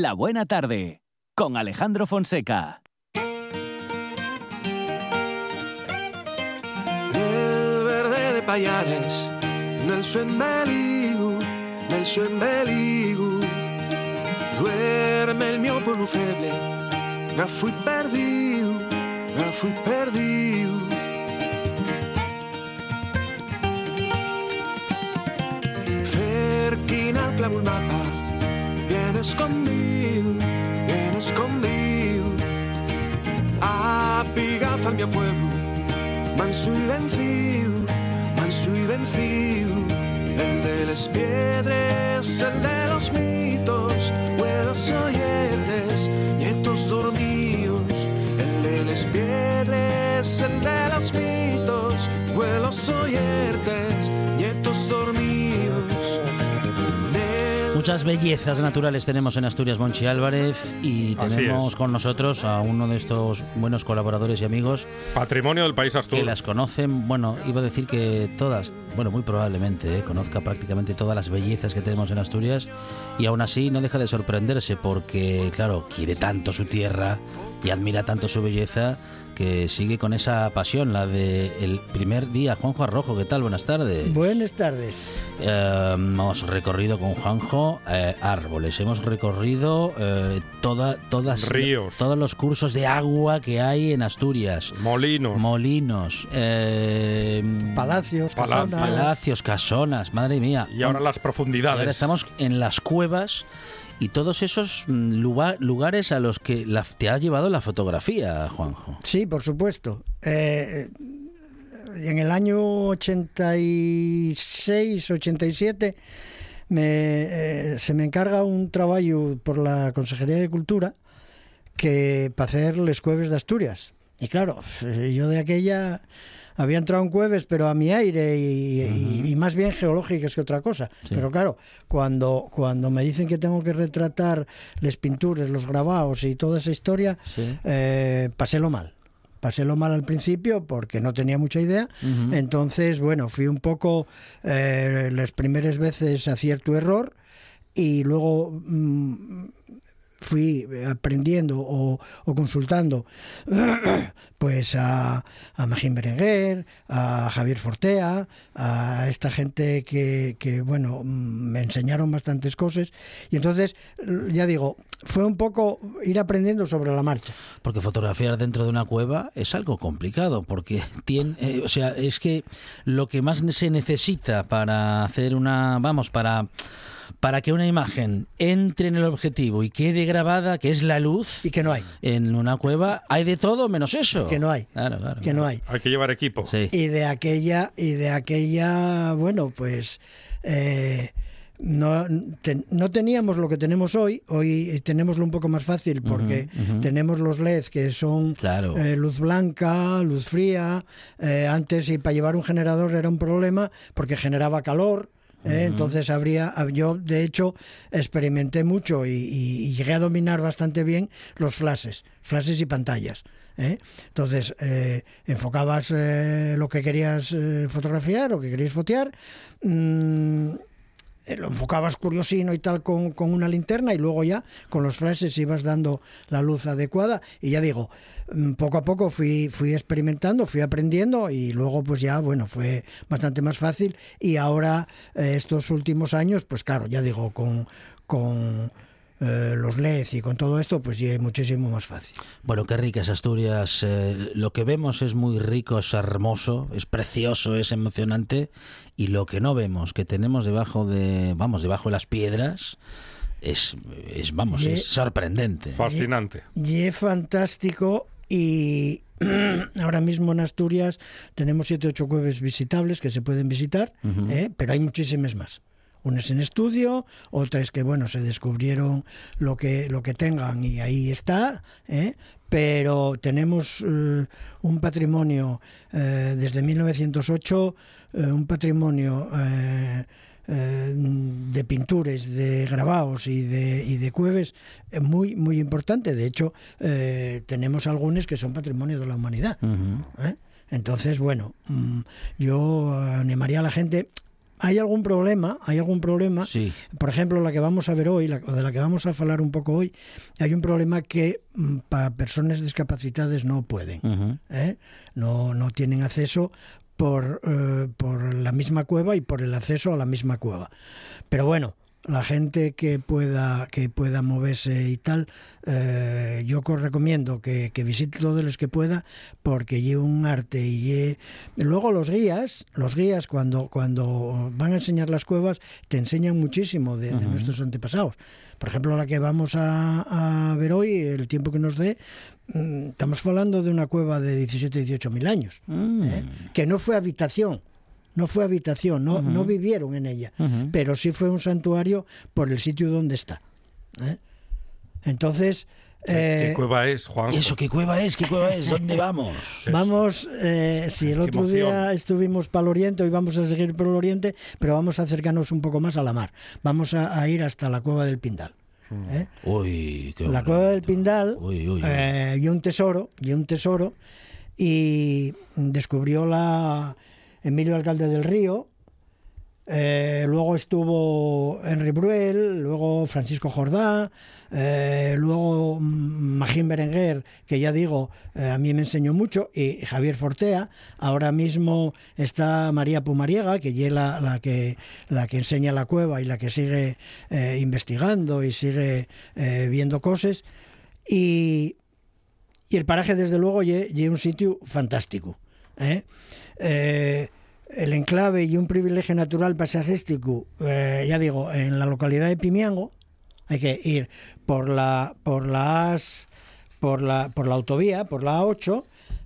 La Buena Tarde, con Alejandro Fonseca. El verde de Payares, nel suo embeligu, nel suo embeligu, duerme el mio feble, ga fui perdido, ga fui perdido. Cerquina al mapa, vienes conmigo, vienes conmigo, a pigaza al mio pueblo, manso y vencido, manso y vencido, el de las piedras, el de los mitos, vuelos oyentes, nietos dormidos, el de las piedras, el de los mitos, vuelos oyentes, nietos dormidos. Muchas bellezas naturales tenemos en Asturias, Monchi Álvarez, y tenemos con nosotros a uno de estos buenos colaboradores y amigos Patrimonio del país que Astur. las conocen, bueno, iba a decir que todas, bueno, muy probablemente, ¿eh? conozca prácticamente todas las bellezas que tenemos en Asturias, y aún así no deja de sorprenderse porque, claro, quiere tanto su tierra y admira tanto su belleza que sigue con esa pasión, la de el primer día. Juanjo Arrojo, ¿qué tal? Buenas tardes. Buenas tardes. Eh, hemos recorrido con Juanjo eh, árboles, hemos recorrido eh, toda, todas, Ríos. todos los cursos de agua que hay en Asturias, Molinos. molinos, eh, Palacios, Palacios. casonas. palacios, casonas, madre mía. y ahora las Y profundidades. ahora estamos en las cuevas y todos esos mm, lugar- lugares a los que la- te ha llevado la fotografía, Juanjo. Sí, por supuesto. Eh, en el año 86, 87, me, eh, se me encarga un trabajo por la Consejería de Cultura que para hacer les cueves de Asturias. Y claro, eh, yo de aquella había entrado en cueves, pero a mi aire y, y- y más bien geológicas que otra cosa. Sí. Pero claro, cuando, cuando me dicen que tengo que retratar las pinturas, los grabados y toda esa historia, Sí. eh, pasélo mal. Pasélo mal al principio porque no tenía mucha idea. Entonces, bueno, fui un poco eh, las primeras veces acierto error y luego mm, fui aprendiendo o, o consultando pues a, a Magín Berenguer, a Javier Fortea, a esta gente que, que, bueno, mm, me enseñaron bastantes cosas y entonces, ya digo, fue un poco ir aprendiendo sobre la marcha. Porque fotografiar dentro de una cueva es algo complicado, porque tiene, eh, o sea, es que lo que más se necesita para hacer una, vamos, para para que una imagen entre en el objetivo y quede grabada, que es la luz, Y que no hay, en una cueva hay de todo menos eso. que no hay, Claro, claro. que no hay. Hay que llevar equipo. Sí. y de aquella y de aquella bueno pues eh, no, te- no teníamos lo que tenemos hoy hoy tenemoslo un poco más fácil porque tenemos los LEDs que son Claro. eh, luz blanca luz fría eh, antes y para llevar un generador era un problema porque generaba calor ¿eh? Entonces habría, yo de hecho experimenté mucho y, y- y llegué a dominar bastante bien los flashes, flashes y pantallas. ¿eh? Entonces eh, enfocabas eh, lo que querías eh, fotografiar o que querías fotear, mm, eh, lo enfocabas curiosino y tal con, con una linterna y luego ya con los flashes ibas dando la luz adecuada. Y ya digo, mm, poco a poco fui, fui experimentando, fui aprendiendo y luego pues ya, bueno, fue bastante más fácil. Y ahora eh, estos últimos años, pues claro, ya digo, con, con eh, los LEDs y con todo esto, pues ya es muchísimo más fácil. Bueno, qué ricas Asturias. eh, lo que vemos es muy rico, es hermoso, es precioso, es emocionante. Y lo que no vemos, que tenemos debajo de, vamos, debajo de las piedras, es, es vamos, Ye- es sorprendente. Fascinante. Y es fantástico y ahora mismo en Asturias tenemos siete o ocho cueves visitables que se pueden visitar, Ujú. ¿eh? pero hay muchísimas más. Unas en estudio, otras que bueno se descubrieron lo que lo que tengan y ahí está, ¿eh? pero tenemos eh, un patrimonio eh, desde 1908, eh, un patrimonio de pinturas, de grabados y de, y de cueves muy, muy importante. De hecho, tenemos algunos que son patrimonio de la humanidad. Entonces, bueno, mm, yo animaría a la gente hay algún problema, hay algún problema. Sí. Por ejemplo, la que vamos a ver hoy, la, o de la que vamos a hablar un poco hoy, hay un problema que mm, para personas discapacitadas no pueden. ¿eh? no, no tienen acceso por, eh, por la misma cueva y por el acceso a la misma cueva. Pero bueno, la gente que pueda que pueda moverse y tal, eh, yo os recomiendo que, que visite todos los que pueda, porque lleva un arte y luego los guías, los guías cuando cuando van a enseñar las cuevas te enseñan muchísimo de, de nuestros antepasados. Por ejemplo, la que vamos a, a ver hoy, el tiempo que nos dé, mm, estamos hablando de una cueva de 17, 18 mil años, Mm. ¿eh? que no fue habitación, no fue habitación, no, no vivieron en ella, pero sí fue un santuario por el sitio donde está. ¿eh? Entonces, ¿Qué, eh, qué cueva es, Juan? ¿Y eso qué cueva es? ¿Qué cueva es? ¿Dónde vamos? Vamos, eh, sí, el otro día estuvimos para el oriente, hoy vamos a seguir por el oriente, pero vamos a acercarnos un poco más a la mar. Vamos a, a ir hasta la cueva del Pindal. ¿eh? Uy, qué La cueva del. Pindal Uy, uy, uy. eh, y un tesoro, y un tesoro, y descubrió la Emilio Alcalde del Río, eh, luego estuvo Henry Bruel, luego Francisco Jordá, eh, luego mm, Magín Berenguer, que ya digo, eh, a mí me enseñó mucho, y Javier Fortea. Ahora mismo está María Pumariega, que es la, que, la que enseña la cueva y la que sigue investigando y sigue viendo cosas. Y, y el paraje, desde luego, es un sitio fantástico. El enclave y un privilegio natural paisajístico, eh, ya digo, en la localidad de Pimiango, hay que ir por la por la AS, por la por la autovía, por la A8,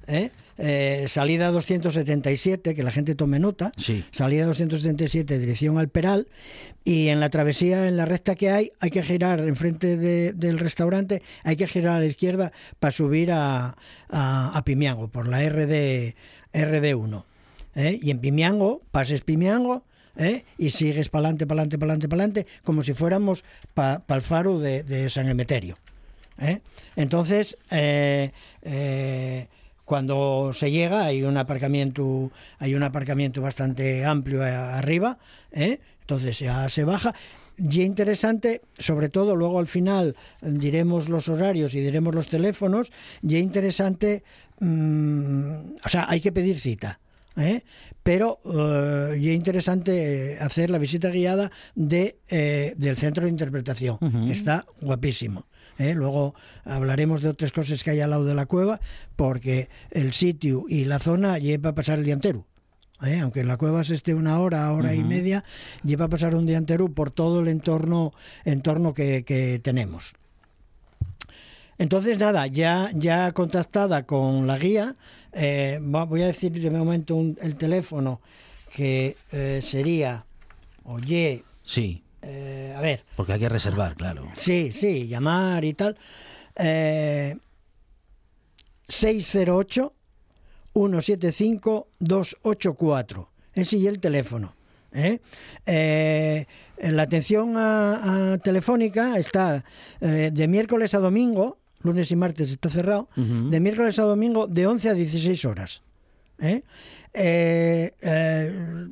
¿eh? Eh, salida 277, que la gente tome nota, Sí. salida 277, dirección al Peral, y en la travesía, en la recta que hay, hay que girar enfrente de- del restaurante, hay que girar a la izquierda para subir a, a, a Pimiango, por la RD, RD1. ¿Eh? Y en Pimiango, pases Pimiango, ¿eh? y sigues para adelante, para adelante, para adelante, para adelante, como si fuéramos para el faro de, San Emeterio. ¿eh? Entonces, eh, cuando se llega hay un aparcamiento, hay un aparcamiento bastante amplio arriba, entonces ya se baja. Y interesante, sobre todo luego al final diremos los horarios y diremos los teléfonos, y interesante, mm, o sea, hay que pedir cita. ¿Eh? Pero eh, y es interesante hacer la visita guiada de, eh, del centro de interpretación, que está guapísimo. ¿eh? Luego hablaremos de otras cosas que hay al lado de la cueva, porque el sitio y la zona lleva a pasar el día entero. ¿eh? Aunque en la cueva se esté una hora, hora y media, lleva a pasar un día entero por todo el entorno, entorno que, que tenemos. Entonces, nada, ya, ya contactada con la guía, eh, voy a decir de momento un- el teléfono que eh, sería, oye, Sí, eh, a ver, porque hay que reservar, claro. sí, sí, llamar y tal, eh, 608 175 284, ese y el teléfono. ¿eh? Eh, la atención a- a telefónica está eh, de miércoles a domingo, lunes y martes está cerrado, de miércoles a domingo de 11 a 16 horas. ¿eh? Eh, eh,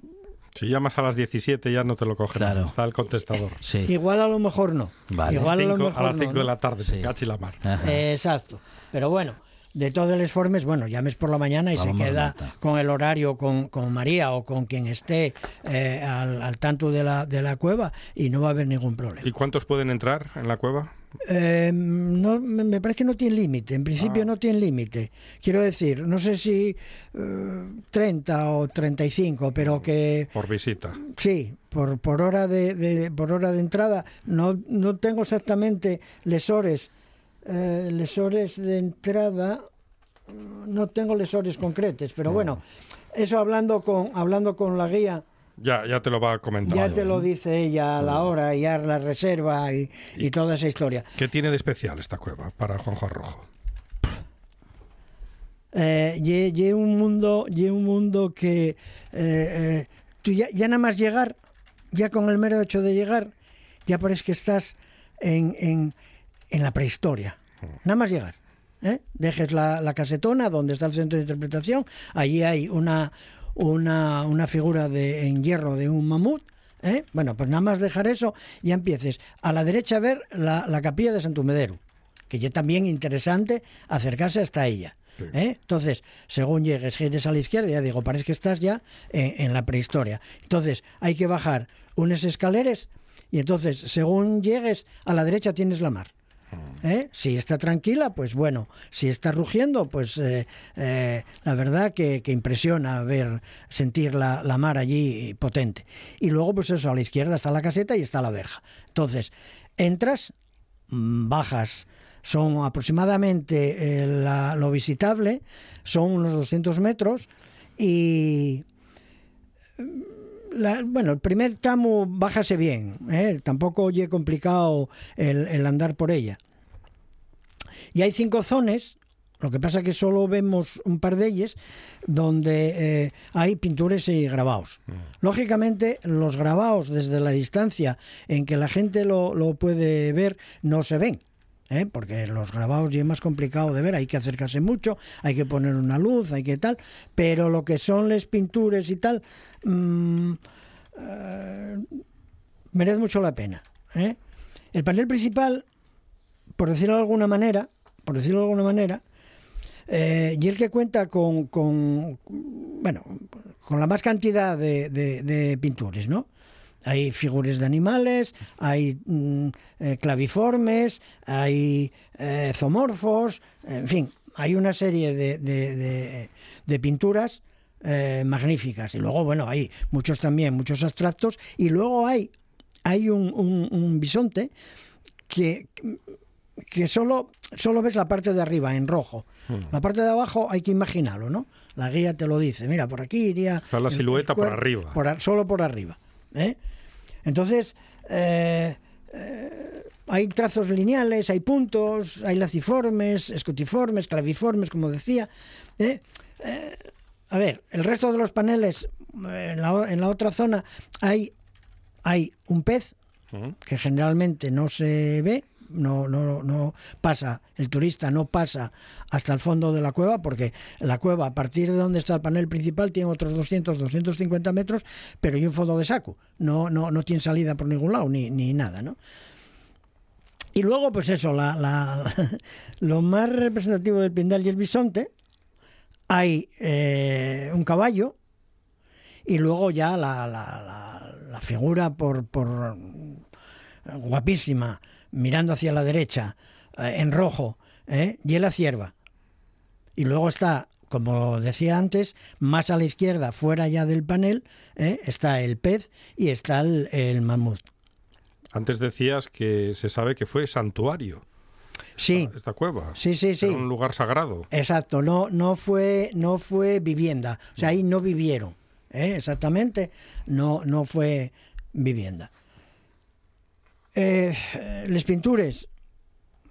Si llamas a las 17 ya no te lo cogen. Claro. Está el contestador. Sí. igual a lo mejor no. Vale. Igual a, lo Cinco- mejor a las no, 5 de la tarde, Sí. cachi la mar. Eh, exacto. Pero bueno, de todas las formas, bueno, llames por la mañana y Vamos se queda con el horario con, con María o con quien esté eh, al, al tanto de la, de la cueva y no va a haber ningún problema. ¿Y cuántos pueden entrar en la cueva? Eh, no, me parece que no tiene límite, en principio Ah. no tiene límite. Quiero decir, no sé si eh, 30 o 35, pero que Por visita. Sí, por, por hora de, de- por hora de entrada. No, no tengo exactamente lesores. Eh, lesores de entrada. No tengo lesores concretos, pero bueno, eso hablando con hablando con la guía, Ya, ya te lo va a comentar. ya te lo dice ella a la hora, y ya la reserva y, y toda esa historia. ¿Qué tiene de especial esta cueva para Juan Juan Rojo? eh, ye un mundo un mundo que eh, eh, tú ya, ya nada más llegar ya con el mero hecho de llegar ya parece que estás en, en, en la prehistoria nada más llegar ¿eh? dejes la, la casetona donde está el centro de interpretación allí hay una una, una figura de, en hierro de un mamut. ¿eh? Bueno, pues nada más dejar eso, ya empieces a la derecha a ver la, la capilla de Santumedero, que ya también interesante acercarse hasta ella. ¿eh? Entonces, según llegues, gires a la izquierda, ya digo, parece que estás ya en, en la prehistoria. Entonces, hay que bajar unas escaleras y entonces, según llegues, a la derecha tienes la mar. ¿Eh? Si está tranquila, pues bueno. Si está rugiendo, pues eh, eh, la verdad que, que impresiona ver, sentir la, la mar allí potente. Y luego, pues eso, a la izquierda está la caseta y está la verja. Entonces, entras, mm, bajas, son aproximadamente eh, la- lo visitable, son unos 200 metros y la- bueno, el primer tramo bájase bien, tampoco oye complicado el, el andar por ella. Y hay cinco zonas, lo que pasa que solo vemos un par de ellas, donde eh, hay pinturas y grabados. Lógicamente, los grabados desde la distancia en que la gente lo, lo puede ver no se ven. ¿eh? porque los grabados ya es más complicado de ver, hay que acercarse mucho, hay que poner una luz, hay que tal, pero lo que son las pinturas y tal, mm, eh, merece mucho la pena. El panel principal, por decirlo de alguna manera, por decirlo de alguna manera, eh, y el que cuenta con, bueno, con la más cantidad de, pinturas, ¿no? Hay figuras de animales, hay mm, eh, claviformes, hay eh, zoomorfos, en fin, hay una serie de, pinturas eh, magníficas. Y luego, bueno, hay muchos también, muchos abstractos. Y luego hay, hay un bisonte que, que solo, solo ves la parte de arriba en rojo. La parte de abajo hay que imaginarlo, ¿no? La guía te lo dice. Mira, por aquí iría. Está la silueta por arriba. por solo por arriba. ¿eh? Entonces, eh, eh, hay trazos lineales, hay puntos, hay laciformes, escutiformes, claviformes, como decía. ¿eh? A ver, el resto de los paneles, en la, en la otra zona, hay, hay un pez Ujú. que generalmente no se ve, no, no, no pasa, el turista no pasa hasta el fondo de la cueva, porque la cueva, a partir de donde está el panel principal, tiene otros 200, 250 metros, pero hay un fondo de saco, no, no, no tiene salida por ningún lado, ni, ni nada, ¿no? Y luego, pues eso, la, la- lo más representativo del Pindal y el bisonte, hay eh, un caballo y luego ya la, la- figura por, por guapísima, mirando hacia la derecha, eh, en rojo, ¿eh? y la cierva. Y luego está, como decía antes, más a la izquierda, fuera ya del panel, ¿eh? está el pez y está el, el mamut. Antes decías que se sabe que fue santuario Sí, esta cueva. sí, sí, sí. Era un lugar sagrado. Exacto, no, no fue, no fue vivienda, o sea, ahí no vivieron, ¿eh? exactamente, no, no fue vivienda. Eh, las pinturas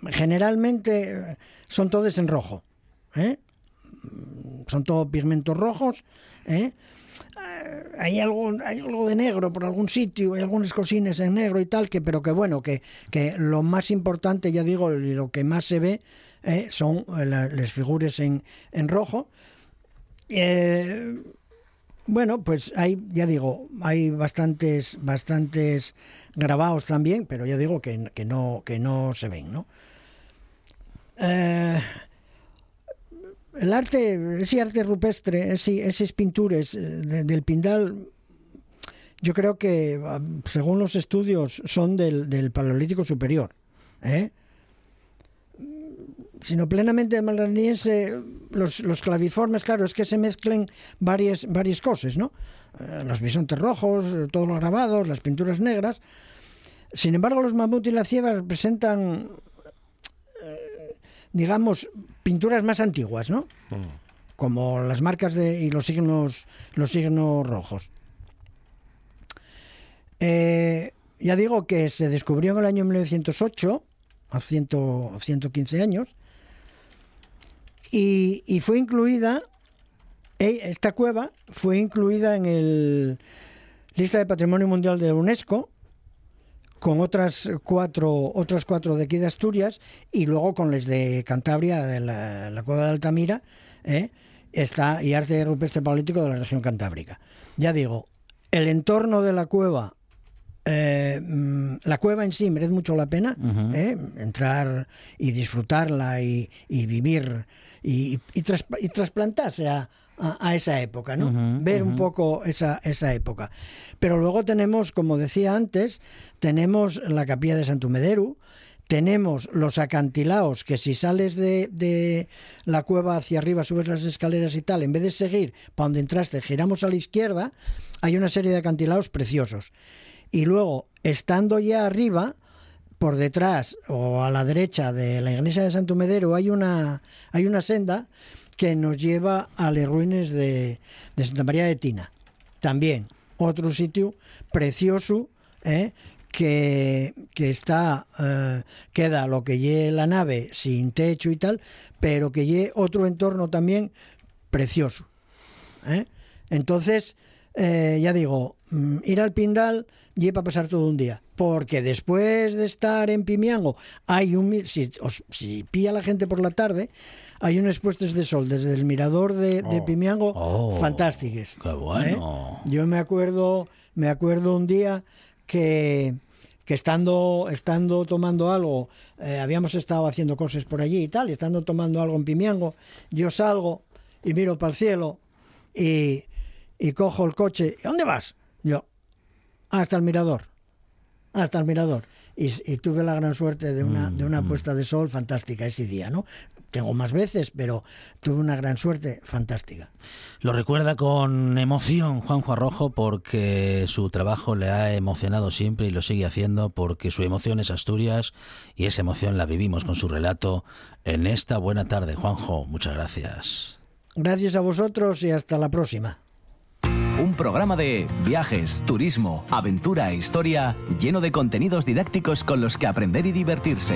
generalmente eh, son todas en rojo, ¿eh? son todos pigmentos rojos, ¿eh? Eh, hay algo, hay algo de negro por algún sitio, hay algunas cosines en negro y tal, que, pero que bueno, que, que lo más importante, ya digo, lo que más se ve eh, son la- las figuras en, en rojo. Bueno, pues hay, ya digo, hay bastantes, bastantes grabados también, pero ya digo que, que no, que no se ven, ¿no? Eh, el arte, ese arte rupestre, ese- esas pinturas eh, de- del Pindal, yo creo que, ah, según los estudios, son del, del Paleolítico Superior. ¿eh? Sino plenamente malraniense, los, los claviformes, claro, es que se mezclen varias, varias cosas, ¿no? Eh, los bisontes rojos, eh, todos los grabados, las pinturas negras. Sin embargo, los mamut y la cierva representan, eh, digamos, pinturas más antiguas, ¿no? Mm. como las marcas de, y los signos, los signos rojos. Eh, ya digo que se descubrió en el año 1908, hace 100 115 años, y, y fue incluida, esta cueva fue incluida en el lista de Patrimonio Mundial de la UNESCO, con otras cuatro, otras cuatro de aquí de Asturias y luego con las de Cantabria, de la, la cueva de Altamira, ¿eh? está y arte rupestre paleolítico de la región cantábrica. Ya digo, el entorno de la cueva eh, mm, la cueva en sí merece mucho la pena. ¿eh? entrar y disfrutarla y, y vivir y, y, tras- y trasplantarse a, a- a esa época, ¿no? Ver un poco esa, esa época. Pero luego tenemos, como decía antes, tenemos la capilla de Santumederu, tenemos los acantilados que si sales de, de la cueva hacia arriba, subes las escaleras y tal, en vez de seguir para donde entraste, giramos a la izquierda, hay una serie de acantilados preciosos. Y luego, estando ya arriba, por detrás o a la derecha de la iglesia de Santo Medero hay una, hay una senda que nos lleva a las ruinas de, de Santa María de Tina. También otro sitio precioso ¿eh? que, que está, eh, queda lo que lleve la nave sin techo y tal, pero que lleve otro entorno también precioso. ¿eh? Entonces, ya digo, mm, ir al Pindal y para pasar todo un día. Porque después de estar en Pimiango, hay un. Si, os- si pilla la gente por la tarde, hay unos puestos de sol desde el mirador de, de Oh. Pimiango Oh, fantásticos. qué bueno. ¿eh? Yo me acuerdo, me acuerdo un día que, que estando, estando tomando algo, eh, habíamos estado haciendo cosas por allí y tal, y estando tomando algo en Pimiango, yo salgo y miro para el cielo y, y cojo el coche. ¿Y dónde vas? Yo, hasta el mirador. Hasta el mirador. Y, y tuve la gran suerte de una, de una puesta de sol fantástica ese día, ¿no? Tengo más veces, pero tuve una gran suerte fantástica. Lo recuerda con emoción Juanjo Arrojo porque su trabajo le ha emocionado siempre y lo sigue haciendo porque su emoción es Asturias y esa emoción la vivimos con su relato en esta buena tarde. Juanjo, muchas gracias. Gracias a vosotros y hasta la próxima. Un programa de viajes, turismo, aventura e historia lleno de contenidos didácticos con los que aprender y divertirse.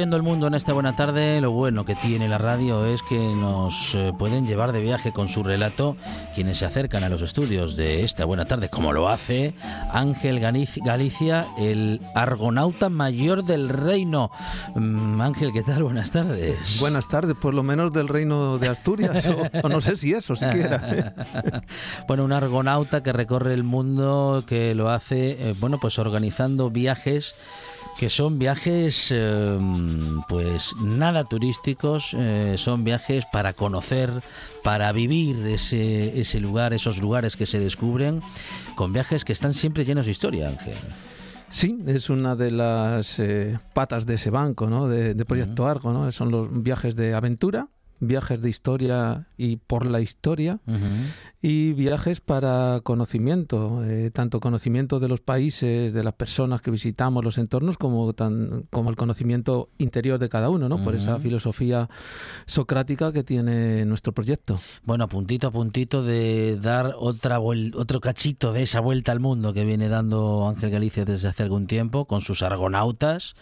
Recorriendo el mundo en esta buena tarde. Lo bueno que tiene la radio es que nos eh, pueden llevar de viaje con su relato quienes se acercan a los estudios de esta buena tarde, como lo hace Ángel Galicia, el argonauta mayor del reino. Mm, Ángel, ¿qué tal? Buenas tardes. Buenas tardes, por lo menos del reino de Asturias, o, o no sé si eso siquiera. bueno, un argonauta que recorre el mundo, que lo hace, eh, bueno, pues organizando viajes que son viajes eh, pues nada turísticos, eh, son viajes para conocer, para vivir ese, ese lugar, esos lugares que se descubren, con viajes que están siempre llenos de historia, Ángel. Sí, es una de las eh, patas de ese banco, ¿no? De, de Proyecto Argo, ¿no? Son los viajes de aventura, viajes de historia y por la historia, y viajes para conocimiento, eh, tanto conocimiento de los países, de las personas que visitamos, los entornos, como, tan, como el conocimiento interior de cada uno, ¿no? Por esa filosofía socrática que tiene nuestro proyecto. Bueno, a puntito a puntito de dar otra vuel- otro cachito de esa vuelta al mundo que viene dando Ángel Galicia desde hace algún tiempo con sus argonautas.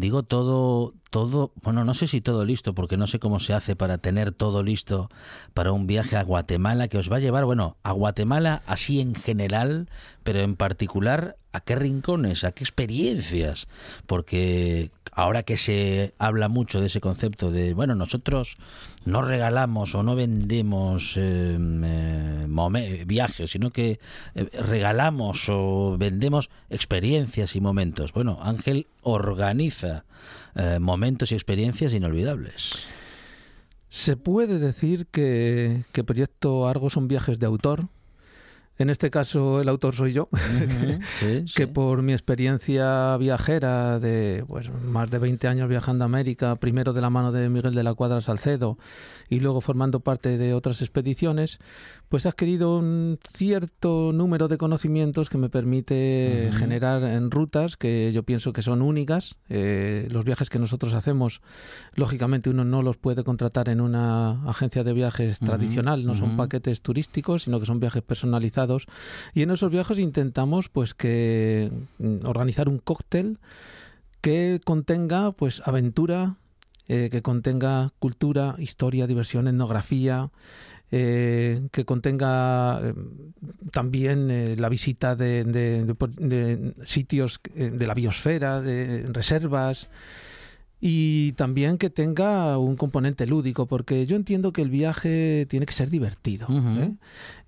Digo todo todo, bueno, no sé si todo listo porque no sé cómo se hace para tener todo listo para un viaje a Guatemala que os va a llevar, bueno, a Guatemala así en general, pero en particular a qué rincones, a qué experiencias, porque ahora que se habla mucho de ese concepto de, bueno, nosotros no regalamos o no vendemos eh, eh, viajes, sino que eh, regalamos o vendemos experiencias y momentos. Bueno, Ángel organiza momentos y experiencias inolvidables. Se puede decir que, que Proyecto Argo son viajes de autor, en este caso el autor soy yo, que por mi experiencia viajera de pues, más de 20 años viajando a América, primero de la mano de Miguel de la Cuadra Salcedo y luego formando parte de otras expediciones, pues he adquirido un cierto número de conocimientos que me permite generar en rutas que yo pienso que son únicas. Eh, los viajes que nosotros hacemos, lógicamente uno no los puede contratar en una agencia de viajes tradicional, no son paquetes turísticos, sino que son viajes personalizados y en esos viajes intentamos pues que mm, organizar un cóctel que contenga pues aventura, eh, que contenga cultura, historia, diversión, etnografía, eh, que contenga eh, también la visita de, de sitios de la biosfera, de reservas y también que tenga un componente lúdico, porque yo entiendo que el viaje tiene que ser divertido. ¿eh?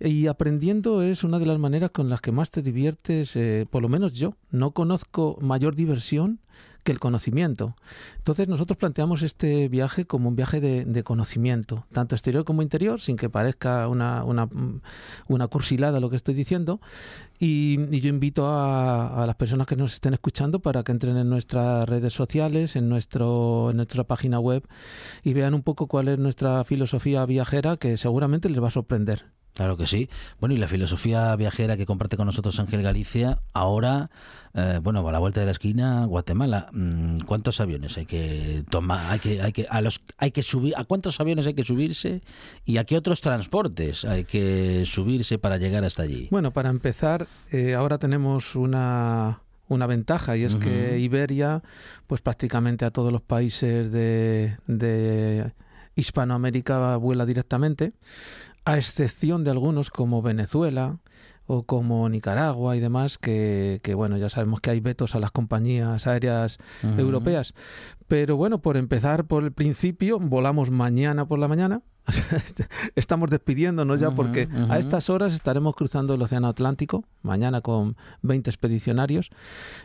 Y aprendiendo es una de las maneras con las que más te diviertes, eh, por lo menos yo. No conozco mayor diversión que el conocimiento. Entonces nosotros planteamos este viaje como un viaje de, conocimiento, tanto exterior como interior, sin que parezca una, una, una cursilada lo que estoy diciendo. Y, yo invito a, las personas que nos estén escuchando para que entren en nuestras redes sociales, en, nuestro, en nuestra página web y vean un poco cuál es nuestra filosofía viajera que seguramente les va a sorprender. Claro que sí. Bueno, y la filosofía viajera que comparte con nosotros Ángel Galicia, ahora, eh, bueno, a la vuelta de la esquina, Guatemala. Mm, ¿Cuántos aviones hay que tomar? Hay que, hay que, a los, hay que subir. ¿A cuántos aviones hay que subirse? ¿Y a qué otros transportes hay que subirse para llegar hasta allí? Bueno, para empezar, eh, ahora tenemos una una ventaja y es que Iberia, pues prácticamente a todos los países de, de Hispanoamérica vuela directamente a excepción de algunos como Venezuela o como Nicaragua y demás, que, bueno, ya sabemos que hay vetos a las compañías aéreas europeas. Pero bueno, por empezar por el principio, volamos mañana por la mañana. Estamos despidiéndonos ya porque a estas horas estaremos cruzando el Océano Atlántico, mañana con 20 expedicionarios.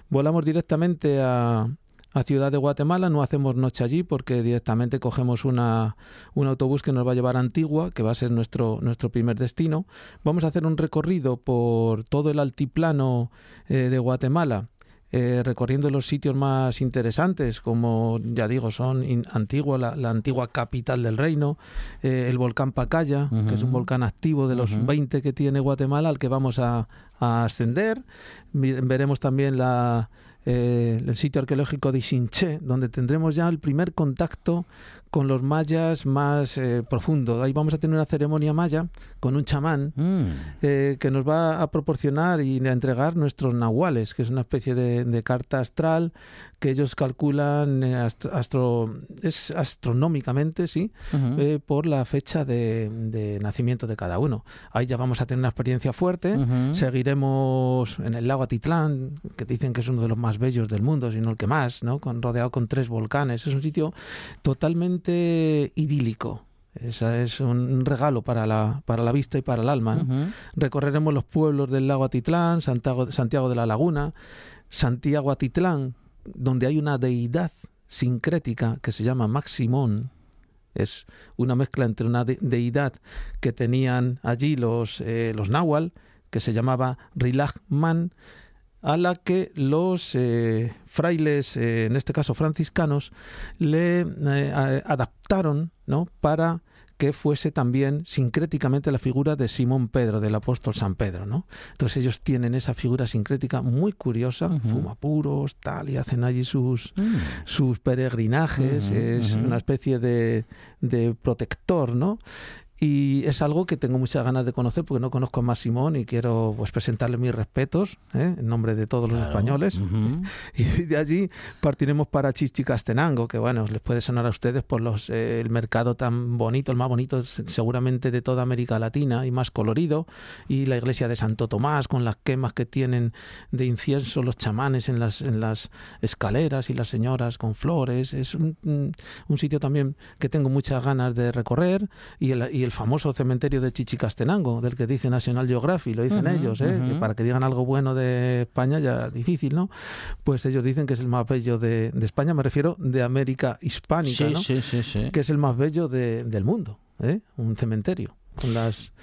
Volamos directamente a, a Ciudad de Guatemala, no hacemos noche allí porque directamente cogemos una, un autobús que nos va a llevar a Antigua, que va a ser nuestro, nuestro primer destino. Vamos a hacer un recorrido por todo el altiplano eh, de Guatemala. Eh, recorriendo los sitios más interesantes, como ya digo, son Antigua, la, antigua capital del reino, eh, el volcán Pacaya, que es un volcán activo de los 20 que tiene Guatemala, al que vamos a, a ascender. Veremos también la, eh, el sitio arqueológico de Xinche, donde tendremos ya el primer contacto con los mayas más eh, profundo. Ahí vamos a tener una ceremonia maya con un chamán mm. eh, que nos va a proporcionar y a entregar nuestros nahuales, que es una especie de, carta astral que ellos calculan eh, astro, es astronómicamente, sí, por la fecha de, nacimiento de cada uno. Ahí ya vamos a tener una experiencia fuerte. Seguiremos en el lago Atitlán, que dicen que es uno de los más bellos del mundo, sino el que más, ¿no? Con, rodeado con tres volcanes. Es un sitio totalmente idílico. Esa es un regalo para la, para la vista y para el alma. Recorreremos los pueblos del lago Atitlán, Santiago, Santiago de la Laguna, Santiago Atitlán, donde hay una deidad sincrética que se llama Maximón. Es una mezcla entre una deidad que tenían allí los, eh, los náhuatl, que se llamaba Rilagman, a la que los eh, frailes, eh, en este caso franciscanos, le eh, adaptaron ¿no? para que fuese también sincréticamente la figura de Simón Pedro, del apóstol San Pedro, ¿no? Entonces ellos tienen esa figura sincrética muy curiosa, fumapuros, tal, y hacen allí sus, mm. sus peregrinajes, es una especie de, de protector, ¿no? Y es algo que tengo muchas ganas de conocer porque no conozco a más Simón y quiero pues presentarle mis respetos ¿eh? en nombre de todos los españoles. Y de allí partiremos para Chichicastenango que bueno les puede sonar a ustedes por los eh, el mercado tan bonito el más bonito seguramente de toda América Latina y más colorido y la iglesia de Santo Tomás con las quemas que tienen de incienso los chamanes en las en las escaleras y las señoras con flores. Es un, un sitio también que tengo muchas ganas de recorrer y el, y el famoso cementerio de Chichicastenango, del que dice National Geographic, lo dicen ellos, ¿eh? para que digan algo bueno de España, ya difícil, ¿no? Pues ellos dicen que es el más bello de, España, me refiero de América hispánica, ¿no? sí, sí, sí. que es el más bello del mundo, ¿eh? un cementerio.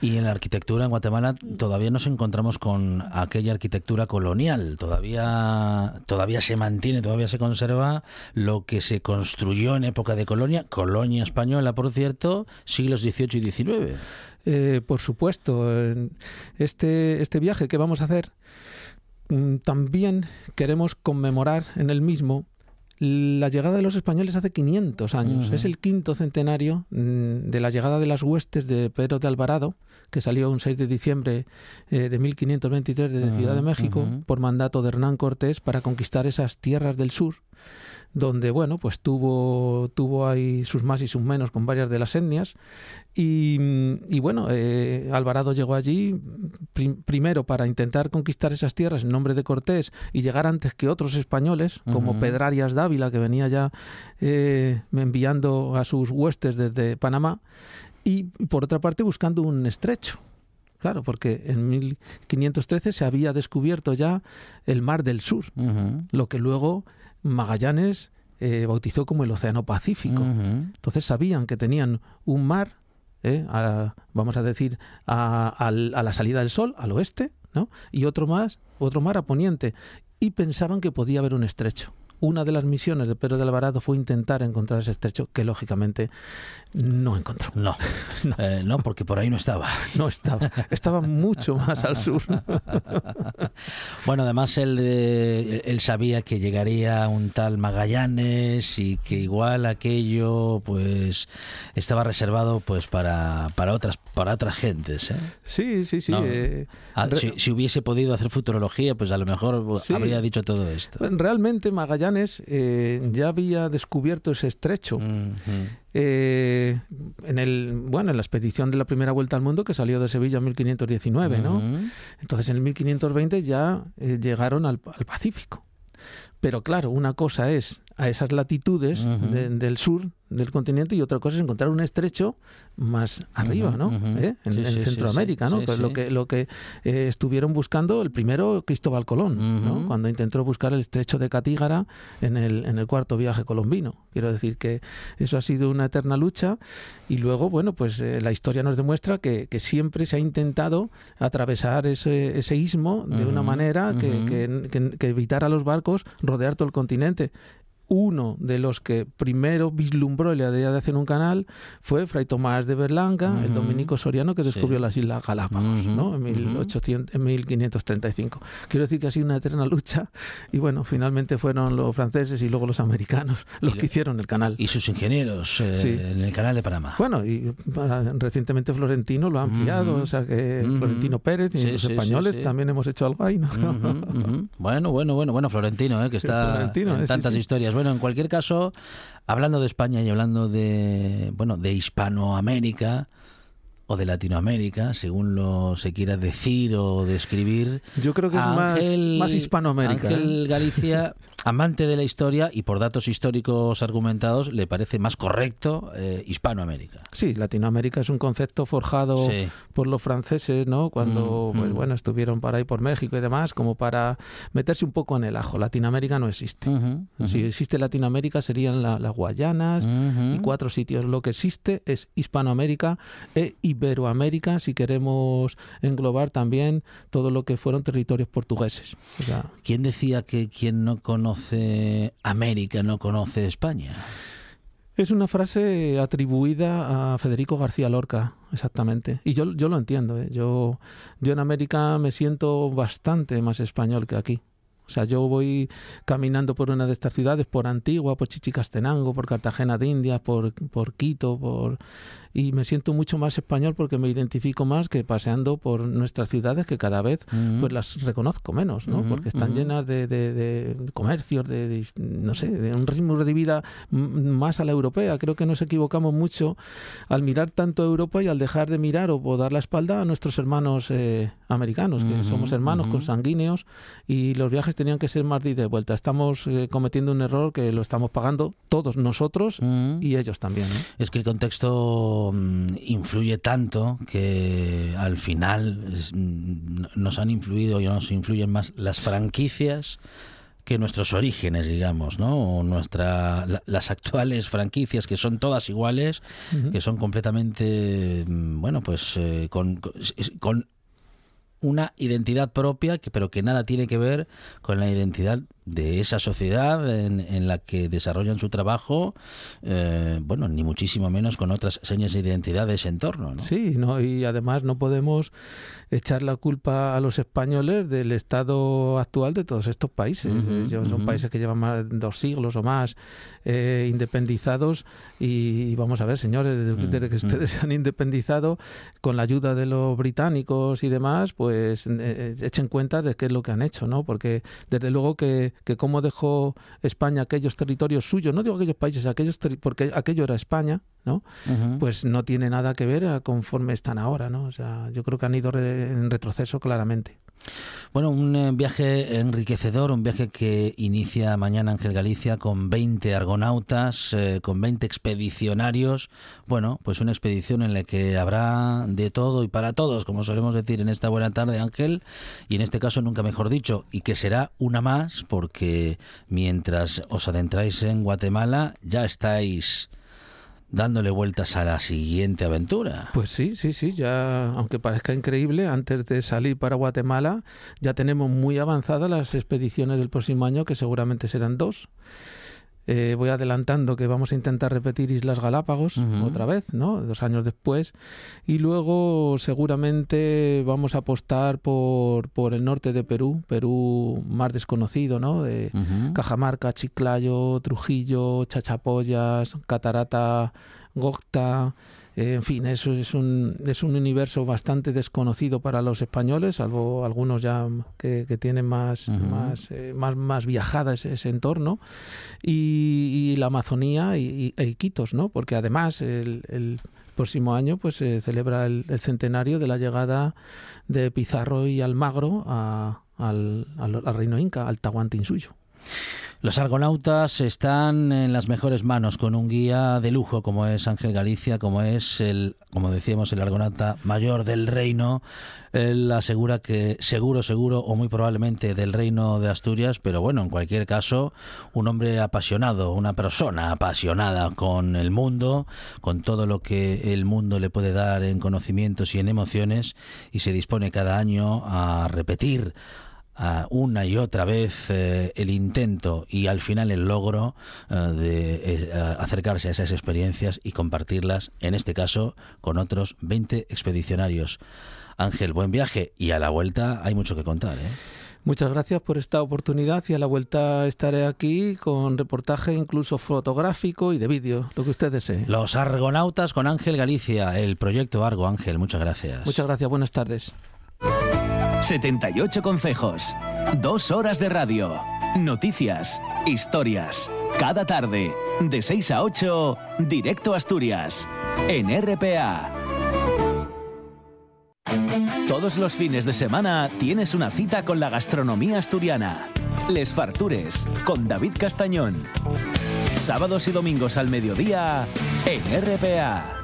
Y en la arquitectura en Guatemala todavía nos encontramos con aquella arquitectura colonial. Todavía, todavía se mantiene, todavía se conserva lo que se construyó en época de colonia, colonia española, por cierto, siglos XVIII y XIX. Eh, por supuesto, este, este viaje que vamos a hacer mm, también queremos conmemorar en el mismo la llegada de los españoles hace 500 años. Es el quinto centenario mm, de la llegada de las huestes de Pedro de Alvarado, que salió un 6 de diciembre eh, de 1523 desde Ciudad de México por mandato de Hernán Cortés para conquistar esas tierras del sur donde bueno pues tuvo tuvo ahí sus más y sus menos con varias de las etnias. Y, bueno eh, Alvarado llegó allí primero para intentar conquistar esas tierras en nombre de Cortés y llegar antes que otros españoles como Pedrarias Dávila que venía ya eh, enviando a sus huestes desde Panamá y por otra parte buscando un estrecho. Claro, porque en 1513 se había descubierto ya el Mar del Sur, lo que luego Magallanes eh, bautizó como el Océano Pacífico. Entonces sabían que tenían un mar, eh, vamos a decir, a, la salida del sol, al oeste, ¿no? y otro más, otro mar a poniente, y pensaban que podía haber un estrecho una de las misiones de Pedro de Alvarado fue intentar encontrar ese estrecho que lógicamente no encontró. No, eh, no, porque por ahí no estaba. No estaba, estaba mucho más al sur. bueno, además él, eh, él sabía que llegaría un tal Magallanes y que igual aquello pues estaba reservado pues para, para otras para otras gentes. ¿eh? Sí, sí, sí. Ah, si, hubiese podido hacer futurología, pues a lo mejor habría dicho todo esto. Realmente Magallanes eh, ya había descubierto ese estrecho. Eh, en el bueno en la expedición de la primera vuelta al mundo que salió de Sevilla en 1519, ¿no? Entonces en el 1520 ya eh, llegaron al, Pacífico. Pero claro, una cosa es a esas latitudes del sur del continente y otra cosa es encontrar un estrecho más arriba, ¿no? ¿Eh? En, Centroamérica, ¿no? lo que lo que eh, estuvieron buscando el primero Cristóbal Colón, ¿no? Cuando intentó buscar el estrecho de Catígara en el en el cuarto viaje colombino. Quiero decir que eso ha sido una eterna lucha y luego, bueno, pues eh, la historia nos demuestra que, que, siempre se ha intentado atravesar ese, ese istmo de una manera que, que, que evitara a los barcos rodear todo el continente uno de los que primero vislumbró la idea de hacer un canal fue Fray Tomás de Berlanga, el dominico soriano que descubrió las Islas Galápagos ¿no? en, 1800, en 1535. Quiero decir que ha sido una eterna lucha y bueno, finalmente fueron los franceses y luego los americanos los que hicieron el canal. Y sus ingenieros eh, en el canal de Panamá. Bueno, y ah, recientemente Florentino lo ha ampliado, o sea que Florentino Pérez y los españoles también hemos hecho algo ahí. ¿no? Bueno, bueno, bueno, bueno, Florentino, eh, que está en tantas historias. Bueno, en cualquier caso, hablando de España y hablando de, bueno, de Hispanoamérica, o de Latinoamérica, según lo se quiera decir o describir. Yo creo que es más, más Hispanoamérica. Ángel ¿eh? Galicia, amante de la historia y por datos históricos argumentados, le parece más correcto eh, Hispanoamérica. Sí, Latinoamérica es un concepto forjado por los franceses, ¿no? Cuando, mm, pues mm. bueno, estuvieron para ahí por México y demás, como para meterse un poco en el ajo. Latinoamérica no existe. Si existe Latinoamérica serían las Guayanas y cuatro sitios. Lo que existe es Hispanoamérica e Iberoamérica si queremos englobar también todo lo que fueron territorios portugueses. ¿Quién decía que quien no conoce América no conoce España? Es una frase atribuida a Federico García Lorca, exactamente. Y yo, yo lo entiendo. ¿eh? Yo, yo en América me siento bastante más español que aquí. O sea, yo voy caminando por una de estas ciudades, por Antigua, por Chichicastenango, por Cartagena de Indias, por, por Quito, por y me siento mucho más español porque me identifico más que paseando por nuestras ciudades que cada vez pues las reconozco menos, ¿no? porque están llenas de, de, comercios, de, no sé, de un ritmo de vida más a la europea. Creo que nos equivocamos mucho al mirar tanto a Europa y al dejar de mirar o, dar la espalda a nuestros hermanos eh, americanos, que somos hermanos consanguíneos y los viajes tenían que ser más de de vuelta. Estamos eh, cometiendo un error que lo estamos pagando todos nosotros y ellos también. Es que el contexto mm, influye tanto que al final mm, nos han influido y nos influyen más las franquicias que nuestros orígenes, digamos, ¿no? O nuestra, las actuales franquicias, que son todas iguales, que son completamente, mm, bueno, pues eh, con, con, una identidad propia, que, pero que nada tiene que ver con la identidad de esa sociedad en, la que desarrollan su trabajo, eh, bueno, ni muchísimo menos con otras señas de identidad de ese entorno. ¿no? Sí, no, y además no podemos echar la culpa a los españoles del estado actual de todos estos países. son países que llevan más de dos siglos o más eh, independizados y, vamos a ver, señores, desde, que ustedes se han independizado con la ayuda de los británicos y demás, pues eh, echen cuenta de qué es lo que han hecho, ¿no? Porque desde luego que que cómo dejó España aquellos territorios suyos, no digo aquellos países, aquellos porque aquello era España, ¿no? Pues no tiene nada que ver conforme están ahora, ¿no? O sea, yo creo que han ido en retroceso claramente. Bueno, un eh, viaje enriquecedor, un viaje que inicia mañana Ángel Galicia con 20 argonautas, eh, con 20 expedicionarios. Bueno, pues una expedición en la que habrá de todo y para todos, como solemos decir en esta buena tarde, Ángel, y en este caso nunca mejor dicho, y que será una más porque mientras os adentráis en Guatemala ya estáis dándole vueltas a la siguiente aventura. Pues sí, sí, sí, ya, aunque parezca increíble, antes de salir para Guatemala ya tenemos muy avanzadas las expediciones del próximo año, que seguramente serán dos. Eh, voy adelantando que vamos a intentar repetir Islas Galápagos otra vez, ¿no? Dos años después. Y luego seguramente vamos a apostar por, por el norte de Perú, Perú más desconocido, ¿no? De Cajamarca, Chiclayo, Trujillo, Chachapoyas, Catarata, Gocta en fin, eso es un, es un universo bastante desconocido para los españoles, salvo algunos ya que, tienen más, más, eh, más, más viajada ese, entorno. Y, la Amazonía y, e Iquitos, ¿no? Porque además el, próximo año pues se celebra el, centenario de la llegada de Pizarro y Almagro a, al, al, reino inca, al Tahuantinsuyo. Los argonautas están en las mejores manos con un guía de lujo como es Ángel Galicia, como es el, como decíamos, el argonauta mayor del reino. Él asegura que seguro, seguro o muy probablemente del reino de Asturias, pero bueno, en cualquier caso, un hombre apasionado, una persona apasionada con el mundo, con todo lo que el mundo le puede dar en conocimientos y en emociones y se dispone cada año a repetir una y otra vez eh, el intento y al final el logro eh, de eh, acercarse a esas experiencias y compartirlas, en este caso, con otros 20 expedicionarios. Ángel, buen viaje y a la vuelta hay mucho que contar. Muchas gracias por esta oportunidad y a la vuelta estaré aquí con reportaje incluso fotográfico y de vídeo, lo que usted desee. Los Argonautas con Ángel Galicia, el proyecto Argo Ángel, muchas gracias. Muchas gracias, buenas tardes. 78 consejos, dos horas de radio, noticias, historias. Cada tarde, de 6 a 8, directo a Asturias, en RPA. Todos los fines de semana tienes una cita con la gastronomía asturiana. Les Fartures, con David Castañón. Sábados y domingos al mediodía, en RPA.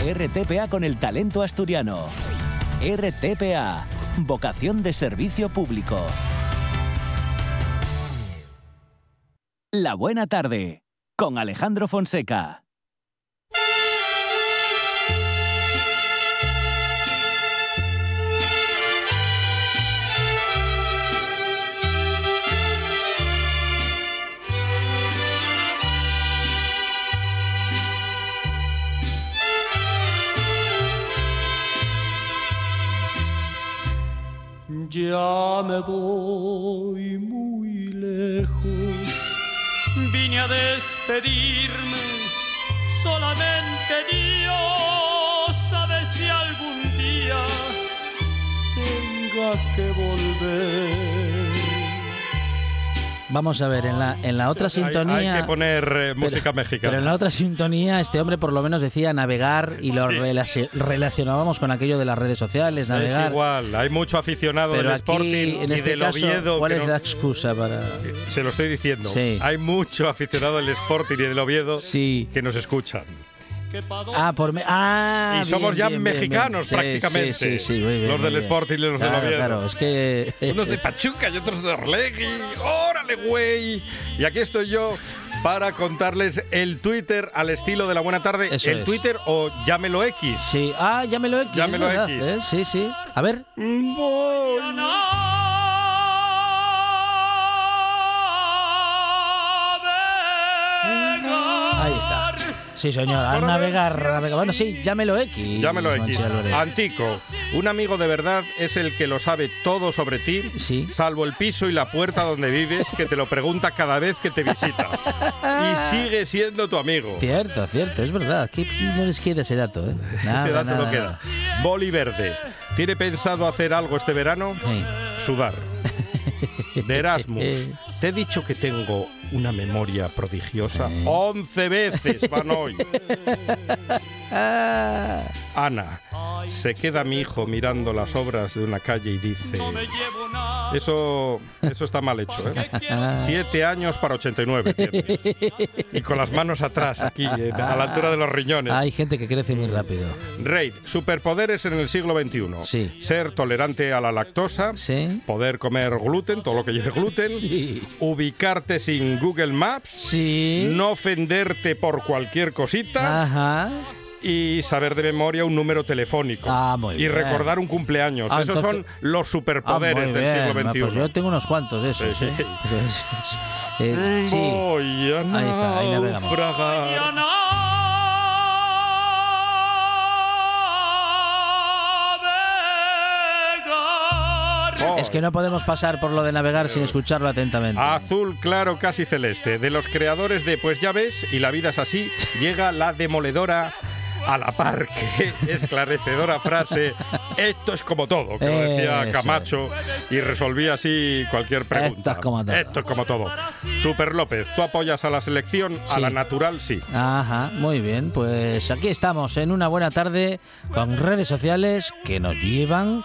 RTPA con el talento asturiano. RTPA, vocación de servicio público. La buena tarde. con Alejandro Fonseca. Ya me voy muy lejos, vine a despedirme, solamente Dios sabe si algún día tenga que volver. Vamos a ver, en la, en la otra Hay- sintonía... Hay, que poner eh, música mexicana. Pero en la otra sintonía, este hombre por lo menos decía navegar y lo Sí. relaci- relacionábamos con aquello de las redes sociales, navegar. Es igual, hay mucho aficionado Pero del aquí, Sporting en y este del caso, Oviedo. ¿cuál es no- la excusa para...? Se lo estoy diciendo. Sí. Hay mucho aficionado del Sporting y del Oviedo Sí. que nos escuchan. Ah, por... me- Ah, y somos bien, ya bien, bien, bien. mexicanos Sí, prácticamente. Sí, sí, sí, muy bien, los del bien. Sporting y los Claro, del Oviedo. Claro, es que... Unos de Pachuca y otros de Orlegui. ¡Órale, güey! Y aquí estoy yo para contarles el Twitter al estilo de la buena tarde. Eso el es. Twitter o llámelo X. Sí, ah, llámelo X. Llámelo verdad, X. ¿eh? Sí, sí. A ver. Ahí Sí, señor. Al navegar, navegar. Bueno, sí, llámelo X. Llámelo X. Antico. Un amigo de verdad es el que lo sabe todo sobre ti, Sí. salvo el piso y la puerta donde vives, que te lo pregunta cada vez que te visita. y sigue siendo tu amigo. Cierto, cierto, es verdad. Aquí no les queda ese dato, ¿eh? Nada, Ese dato nada, no queda. Boli verde. ¿Tiene pensado hacer algo este verano? Sí. Sudar. De Erasmus. Te he dicho que tengo una memoria prodigiosa. Eh. 11 veces van hoy. Ah, Ana. Se queda mi hijo mirando las obras de una calle y dice... Eso, eso está mal hecho, ¿eh? Siete años para 89 tiene. Y con las manos atrás, aquí, en- a la altura de los riñones. hay gente que crece muy rápido. Raid, superpoderes en el siglo XXI. Sí. Ser tolerante a la lactosa, Sí. poder comer gluten, todo lo que lleve gluten, Sí. ubicarte sin Google Maps, Sí. no ofenderte por cualquier cosita Ajá. y saber de memoria un número telefónico. Ah, muy y bien. recordar un cumpleaños. Ah, Esos entonces- son los Ah, superpoderes muy del bien. siglo Ah, XXI. Pues yo tengo unos cuantos de esos, Sí, ¿eh? sí. Pues, eh, sí. Voy a Ahí está, ahí navegamos. Oh. Es que no podemos pasar por lo de navegar sin escucharlo atentamente. Azul claro, casi celeste. De los creadores de Pues ya ves, y la vida es así, llega la demoledora a la par, que esclarecedora frase, esto es como todo, que lo decía Camacho y resolvía así cualquier pregunta. Esto es como todo. Esto es como todo. Super López, ¿tú apoyas a la selección? A la natural, sí. Ajá, muy bien. Pues aquí estamos en una buena tarde con redes sociales que nos llevan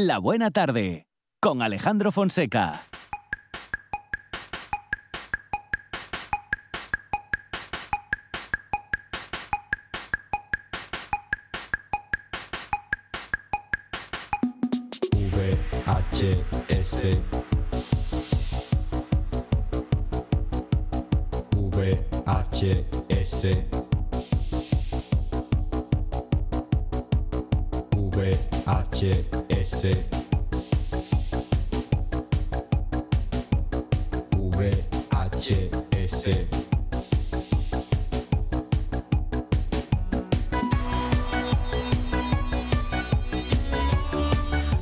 La buena tarde, con Alejandro Fonseca. VHS VHS VHS VHS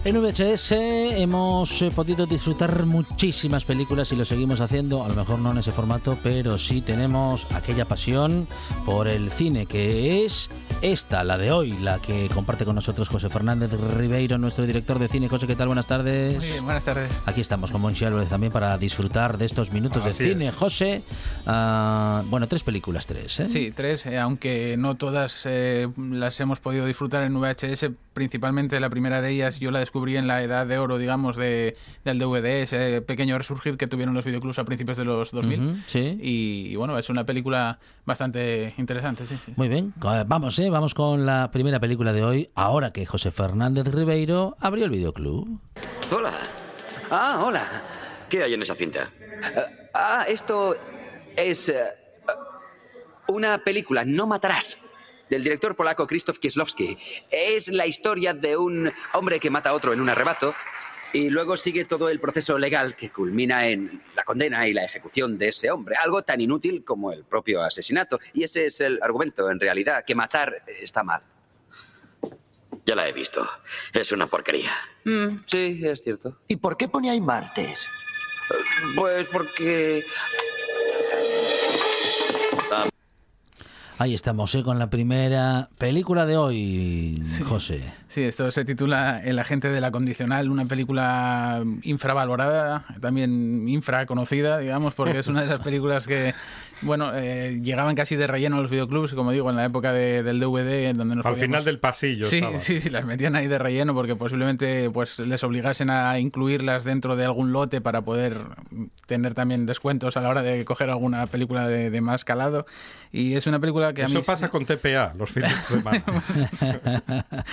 En VHS hemos eh, podido disfrutar muchísimas películas y lo seguimos haciendo, a lo mejor no en ese formato, pero sí tenemos aquella pasión por el cine que es esta, la de hoy, la que comparte con nosotros José Fernández Ribeiro, nuestro director de cine. José, ¿qué tal? Buenas tardes. Muy bien, buenas tardes. Aquí estamos con Monchi Álvarez también para disfrutar de estos minutos Así de cine. es. José, ah, bueno, tres películas, tres, ¿eh? Sí, tres, eh, aunque no todas eh, las hemos podido disfrutar en VHS, principalmente la primera de ellas yo la descubrí en la edad de oro, digamos, de, del DVD, ese pequeño resurgir que tuvieron los videoclubs a principios de los 2000. Ujú, sí. y, y, bueno, es una película bastante interesante, sí, sí. Muy bien, vamos, ¿eh? Vamos con la primera película de hoy, ahora que José Fernández Ribeiro abrió el videoclub. Hola. Ah, hola. ¿Qué hay en esa cinta? ah, esto es eh, una película, No Matarás, del director polaco Krzysztof Kieslowski. Es la historia de un hombre que mata a otro en un arrebato y luego sigue todo el proceso legal que culmina en la condena y la ejecución de ese hombre. Algo tan inútil como el propio asesinato. Y ese es el argumento, en realidad, que matar está mal. Ya la he visto. Es una porquería. Mm, sí, es cierto. ¿Y por qué pone ahí martes? Pues porque... Ahí estamos, ¿eh? Con la primera película de hoy, José. Sí, esto se titula El agente de la condicional, una película infravalorada, también infraconocida, digamos, porque es una de esas películas que, bueno, eh, llegaban casi de relleno a los videoclubs, como digo, en la época de- del DVD, en donde nos Al podíamos- final del pasillo Sí, estaba. sí, sí, las metían ahí de relleno porque posiblemente pues les obligasen a incluirlas dentro de algún lote para poder tener también descuentos a la hora de coger alguna película de, de más calado. Y es una película que a Eso mí... pasa con TPA los fines de semana.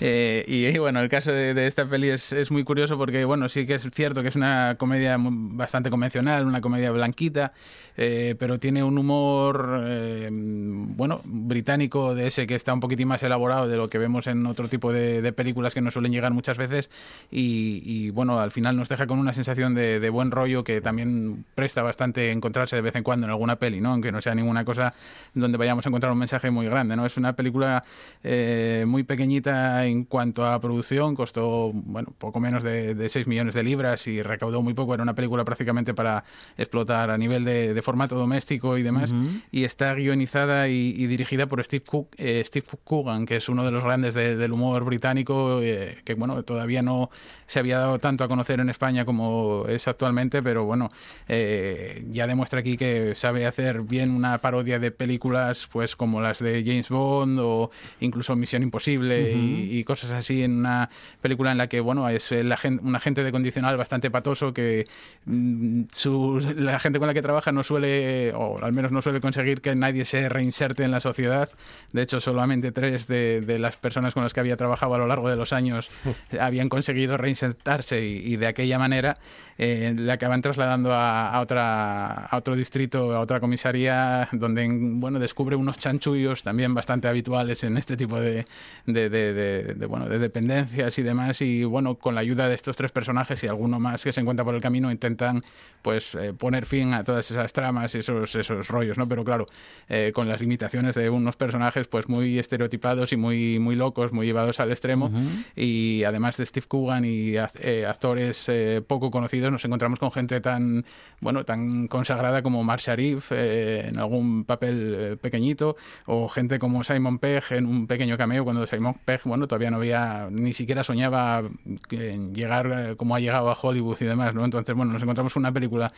Eh, y, y, bueno, el caso de, de esta peli es, es muy curioso porque, bueno, sí que es cierto que es una comedia bastante convencional, una comedia blanquita, eh, pero tiene un humor, eh, bueno, británico de ese que está un poquitín más elaborado de lo que vemos en otro tipo de, películas que nos suelen llegar muchas veces y, bueno, al final nos deja con una sensación de, buen rollo que también presta bastante encontrarse de vez en cuando en alguna peli, ¿no? Aunque no sea ninguna cosa donde vayamos a encontrar un mensaje muy grande, ¿no? Es una película eh, muy pequeñita en cuanto a producción, costó, bueno, poco menos de, de 6 millones de libras y recaudó muy poco, era una película prácticamente para explotar a nivel de formato doméstico y demás, Ujú. y está guionizada y, y dirigida por Steve, Cook, eh, Steve Coogan, que es uno de los grandes de- del humor británico, eh, que bueno, todavía no se había dado tanto a conocer en España como es actualmente, pero bueno, eh, ya demuestra aquí que sabe hacer bien una parodia de películas pues como las de James Bond o incluso Misión Imposible y, y cosas así en una película en la que bueno es el agen- un agente de condicional bastante patoso que mm, su, la gente con la que trabaja no suele o al menos no suele conseguir que nadie se reinserte en la sociedad. De hecho solamente tres de, de las personas con las que había trabajado a lo largo de los años habían conseguido reinsertarse y, y de aquella manera eh, le acaban trasladando a, a otra a otro distrito a otra comisaría donde bueno descubre unos chanchullos también bastante habituales en este tipo de, de, de- de- de, bueno de dependencias y demás. Y bueno con la ayuda de estos tres personajes y alguno más que se encuentra por el camino intentan pues eh, poner fin a todas esas tramas y esos esos rollos no pero claro eh, con las limitaciones de unos personajes pues muy estereotipados y muy muy locos muy llevados al extremo. Y además de Steve Coogan y eh, actores eh, poco conocidos nos encontramos con gente tan bueno tan consagrada como Mar Sharif eh, en algún papel eh, pequeñito o gente como Simon Pegg en un pequeño cameo cuando Simon Pegg bueno todavía no había ni siquiera soñaba en llegar eh, como ha llegado a Hollywood y demás no entonces bueno nos encontramos una película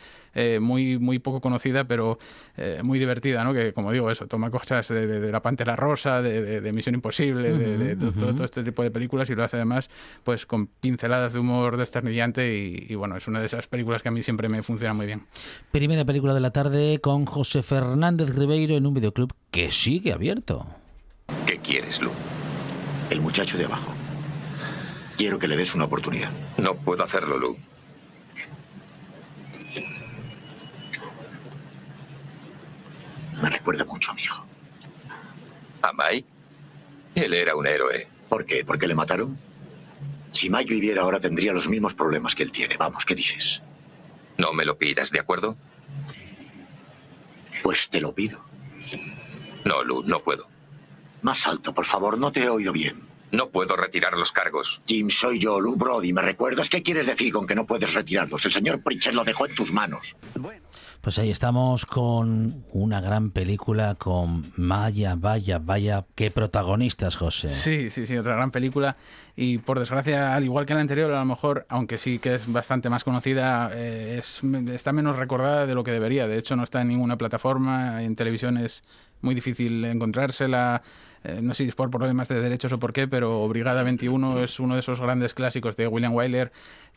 muy muy poco conocida pero eh, muy divertida no que como digo eso toma cosas de, de- de la Pantera Rosa de, de- de Misión Imposible de, de- de todo, todo este tipo de películas y lo hace además pues con pinceladas de humor desternillante y, y, bueno es una de esas películas que a mí siempre me funciona muy bien Primera película de la tarde con José Fernández Ribeiro en un videoclub que sigue abierto. ¿Qué quieres, Lu? El muchacho de abajo. Quiero que le des una oportunidad. No puedo hacerlo, Lu. Me recuerda mucho a mi hijo. ¿A Mai? Él era un héroe. ¿Por qué? ¿Por qué le mataron? Si Mike viviera ahora tendría los mismos problemas que él tiene. Vamos, ¿qué dices? No me lo pidas, ¿de acuerdo? Pues te lo pido. No, Lu, no puedo. Más alto, por favor, no te he oído bien. No puedo retirar los cargos. Jim, soy yo, Lou Brody. ¿Me recuerdas? ¿Qué quieres decir con que no puedes retirarlos? El señor Pritchett lo dejó en tus manos. Pues ahí estamos con una gran película con Vaya, vaya, vaya, qué protagonistas, José. Sí, sí, sí, otra gran película. Y por desgracia, al igual que la anterior, a lo mejor, aunque sí que es bastante más conocida, eh, es, está menos recordada de lo que debería. De hecho, no está en ninguna plataforma, en televisión es muy difícil encontrársela. Eh, no sé si es por problemas de derechos o por qué, pero Brigada 21 es uno de esos grandes clásicos de William Wyler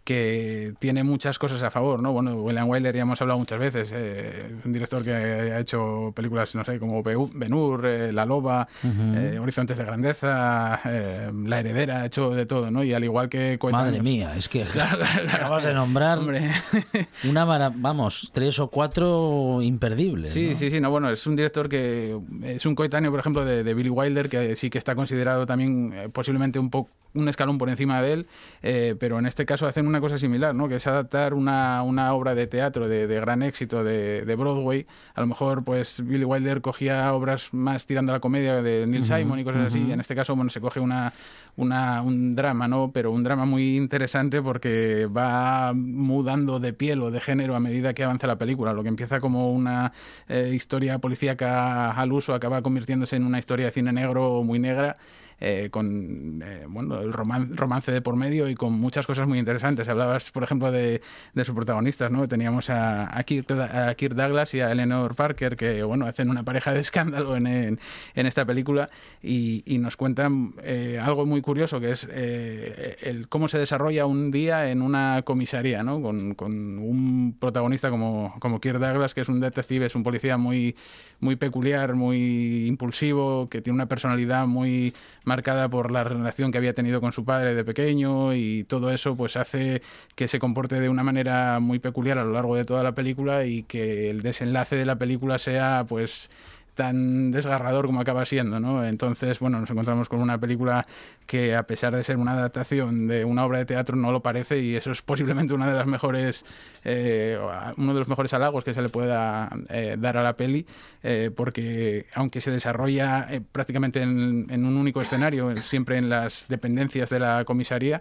que tiene muchas cosas a favor, ¿no? Bueno, William Wyler ya hemos hablado muchas veces, eh, un director que ha hecho películas, no sé, como Ben-Hur, eh, La Loba, eh, Horizontes de Grandeza, eh, La Heredera, ha hecho de todo, ¿no? Y al igual que. Madre mía, es que acabas de nombrar Hombre. una, vamos, tres o cuatro imperdibles. Sí, ¿no? sí, sí, no, bueno, es un director que es un coetáneo, por ejemplo, de, de Billy Wilder, que sí que está considerado también posiblemente un poco un escalón por encima de él, eh, pero en este caso hacen una cosa similar, ¿no? que es adaptar una, una obra de teatro de, de gran éxito de, de, Broadway. A lo mejor pues Billy Wilder cogía obras más tirando a la comedia de Neil Simon y cosas así, y en este caso bueno, se coge una, una, un drama, ¿no? pero un drama muy interesante porque va mudando de piel o de género a medida que avanza la película. Lo que empieza como una eh, historia policíaca al uso acaba convirtiéndose en una historia de cine negro muy negra eh, con eh, bueno, el roman romance de por medio y con muchas cosas muy interesantes. Hablabas, por ejemplo, de, de sus protagonistas, ¿no? Teníamos a, a, Kirk, a, Kirk, Douglas y a Eleanor Parker, que bueno, hacen una pareja de escándalo en, en, esta película y, y nos cuentan eh, algo muy curioso, que es eh, el cómo se desarrolla un día en una comisaría, ¿no? Con, con un protagonista como, como Kirk Douglas, que es un detective, es un policía muy, muy peculiar, muy impulsivo, que tiene una personalidad muy marcada por la relación que había tenido con su padre de pequeño y todo eso pues hace que se comporte de una manera muy peculiar a lo largo de toda la película y que el desenlace de la película sea pues tan desgarrador como acaba siendo, ¿no? Entonces, bueno, nos encontramos con una película que a pesar de ser una adaptación de una obra de teatro no lo parece y eso es posiblemente una de las mejores eh, uno de los mejores halagos que se le pueda eh, dar a la peli eh, porque aunque se desarrolla prácticamente en, un único escenario siempre en las dependencias de la comisaría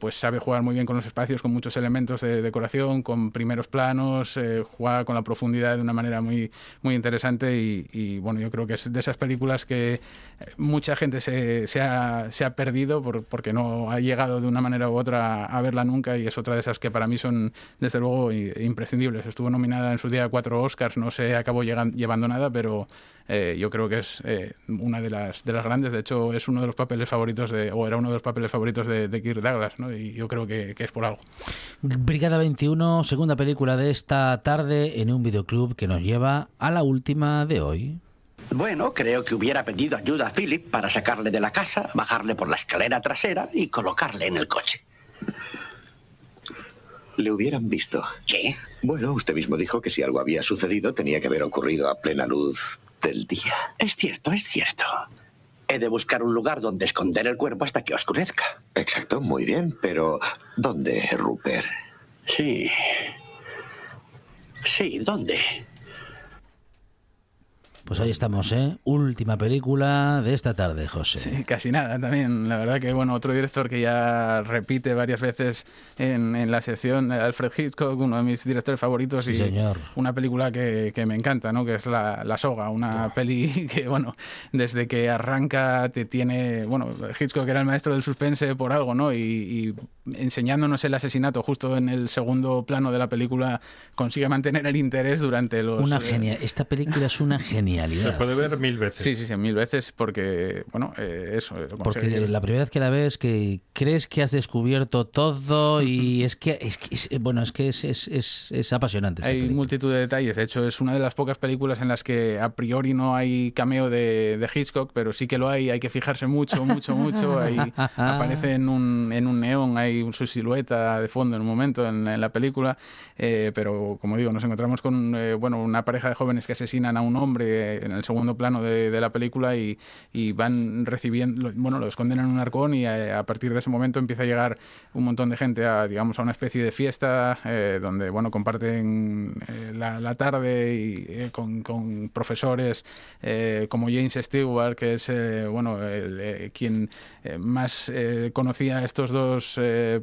pues sabe jugar muy bien con los espacios con muchos elementos de decoración con primeros planos juega con la profundidad de una manera muy muy interesante y, bueno yo creo que es de esas películas que mucha gente se, se se ha perdido por, porque no ha llegado de una manera u otra a verla nunca y es otra de esas que para mí son desde luego imprescindibles. Estuvo nominada en su día a cuatro Oscars, no se acabó llevando nada, pero eh, yo creo que es eh, una de las, de las grandes. De hecho, es uno de los papeles favoritos de, o era uno de los papeles favoritos de, de Kirk Douglas, ¿no? y yo creo que, que es por algo. Brigada 21, segunda película de esta tarde en un videoclub que nos lleva a la última de hoy. Bueno, creo que hubiera pedido ayuda a Philip para sacarle de la casa, bajarle por la escalera trasera y colocarle en el coche. Le hubieran visto. ¿Qué? Bueno, usted mismo dijo que si algo había sucedido tenía que haber ocurrido a plena luz del día. Es cierto, es cierto. He de buscar un lugar donde esconder el cuerpo hasta que oscurezca. Exacto, muy bien, pero ¿dónde, Rupert? Sí. Sí, ¿dónde? Pues ahí estamos, ¿eh? Última película de esta tarde, José. Sí, casi nada también. La verdad que, bueno, otro director que ya repite varias veces en, en la sección, Alfred Hitchcock, uno de mis directores favoritos. Sí, y señor. Una película que, que, me encanta, ¿no? Que es La, la Soga, una oh. peli que, bueno, desde que arranca te tiene... Bueno, Hitchcock era el maestro del suspense por algo, ¿no? Y, y enseñándonos el asesinato justo en el segundo plano de la película consigue mantener el interés durante los... Una genial... Esta película es una genial se puede ver mil veces. Sí, sí, sí, mil veces porque, bueno, eh, eso. Porque la primera vez que la ves que crees que has descubierto todo y es que, es, que es, bueno, es que es, es, es, es apasionante. Hay multitud de detalles. De hecho, es una de las pocas películas en las que a priori no hay cameo de, de Hitchcock, pero sí que lo hay. Hay que fijarse mucho, mucho, mucho. Ahí aparece en un, en un neón, hay su silueta de fondo en un momento en, en la película. Eh, pero, como digo, nos encontramos con, eh, bueno, una pareja de jóvenes que asesinan a un hombre eh, en el segundo plano de, de la película y, y van recibiendo, bueno, lo esconden en un arcón y a, a, partir de ese momento empieza a llegar un montón de gente a, digamos, a una especie de fiesta eh, donde, bueno, comparten eh, la, la, tarde y, eh, con, con, profesores como James Stewart, que es, bueno, el, quien más conocía a estos dos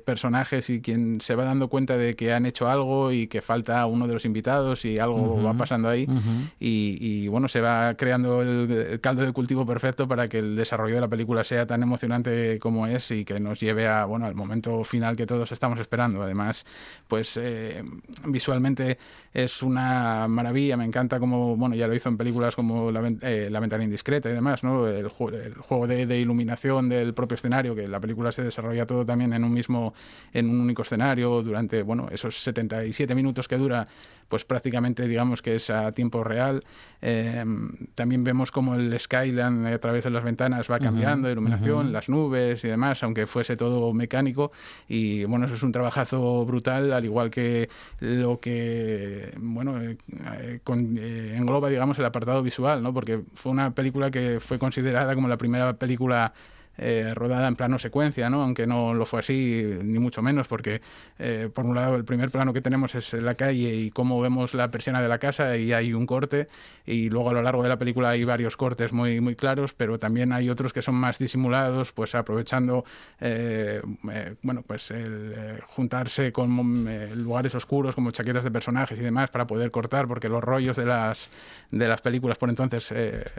personajes y quien se va dando cuenta de que han hecho algo y que falta uno de los invitados y algo uh -huh. va pasando ahí uh -huh. y, y, bueno, se va creando el, caldo de cultivo perfecto para que el desarrollo de la película sea tan emocionante como es y que nos lleve a, bueno, al momento final que todos estamos esperando. Además, pues eh, visualmente es una maravilla, me encanta como, bueno, ya lo hizo en películas como La, eh, la ventana indiscreta y demás, ¿no? El, el juego de, de, iluminación del propio escenario, que la película se desarrolla todo también en un mismo, en un único escenario durante, bueno, esos 77 minutos que dura, pues prácticamente digamos que es a tiempo real. Eh, también vemos como el skyline a través de las ventanas va cambiando, uh -huh, iluminación, uh -huh. las nubes y demás, aunque fuese todo mecánico. Y bueno, eso es un trabajazo brutal, al igual que lo que, bueno, eh, con, eh, engloba, digamos, el apartado visual, ¿no? Porque fue una película que fue considerada como la primera película eh, rodada en plano secuencia, ¿no? aunque no lo fue así, ni mucho menos, porque eh, por un lado el primer plano que tenemos es la calle y cómo vemos la persiana de la casa y hay un corte, y luego a lo largo de la película hay varios cortes muy, muy claros, pero también hay otros que son más disimulados, pues aprovechando eh, bueno, pues el juntarse con lugares oscuros como chaquetas de personajes y demás para poder cortar, porque los rollos de las, de las películas por entonces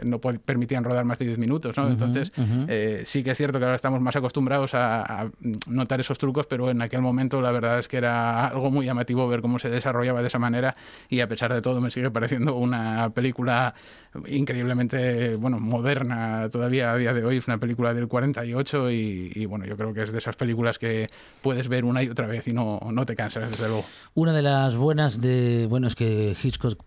no permitían rodar más de 10 minutos, ¿no? Entonces uh -huh. sí que es cierto que ahora estamos más acostumbrados a, a, notar esos trucos, pero en aquel momento la verdad es que era algo muy llamativo ver cómo se desarrollaba de esa manera y a pesar de todo me sigue pareciendo una película increíblemente bueno moderna todavía a día de hoy. Es una película del 48 y, y bueno yo creo que es de esas películas que puedes ver una y otra vez y no, no te cansas desde luego. Una de las buenas de bueno es que Hitchcock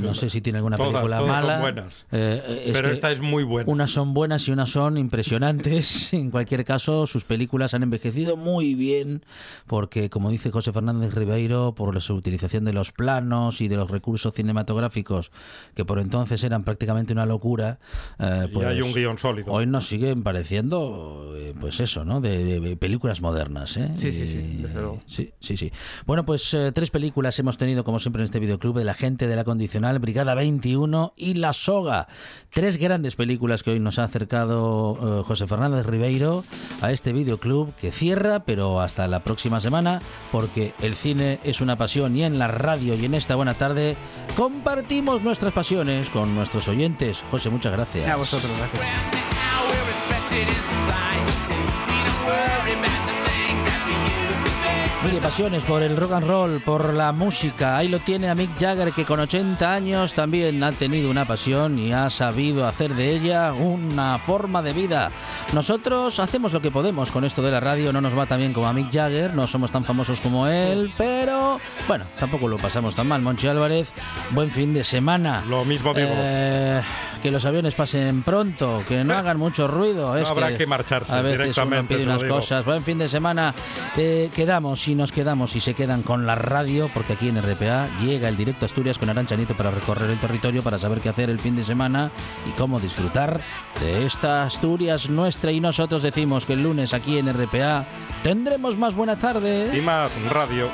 no sé si tiene alguna todas, película todas mala son buenas. Eh, es pero esta es muy buena. unas son buenas y unas son impresionantes en cualquier caso sus películas han envejecido muy bien porque como dice José Fernández Ribeiro por la utilización de los planos y de los recursos cinematográficos que por entonces eran prácticamente una locura. Eh, pues, y hay un guion sólido. Hoy nos siguen pareciendo, eh, pues eso, ¿no? De, de películas modernas. ¿eh? Sí, sí, sí, sí, sí, sí. Bueno, pues eh, tres películas hemos tenido, como siempre, en este videoclub: de La Gente de la Condicional, Brigada 21 y La Soga. Tres grandes películas que hoy nos ha acercado eh, José Fernández Ribeiro a este videoclub que cierra, pero hasta la próxima semana, porque el cine es una pasión y en la radio y en esta buena tarde compartimos nuestras pasiones con nuestros oyentes. José, muchas gracias. A vosotros, gracias. Mire, pasiones por el rock and roll, por la música. Ahí lo tiene a Mick Jagger, que con 80 años también ha tenido una pasión y ha sabido hacer de ella una forma de vida. Nosotros hacemos lo que podemos con esto de la radio. No nos va tan bien como a Mick Jagger, no somos tan famosos como él, pero bueno, tampoco lo pasamos tan mal. Monchi Álvarez, buen fin de semana. Lo mismo digo. Eh, que los aviones pasen pronto, que no hagan mucho ruido. No es habrá que, que marcharse a veces directamente. Uno pide unas cosas. Buen fin de semana. Eh, quedamos y nos quedamos y se quedan con la radio, porque aquí en RPA llega el directo Asturias con Aranchanito para recorrer el territorio, para saber qué hacer el fin de semana y cómo disfrutar de esta Asturias nuestra. Y nosotros decimos que el lunes aquí en RPA tendremos más buena tarde. Y más radio.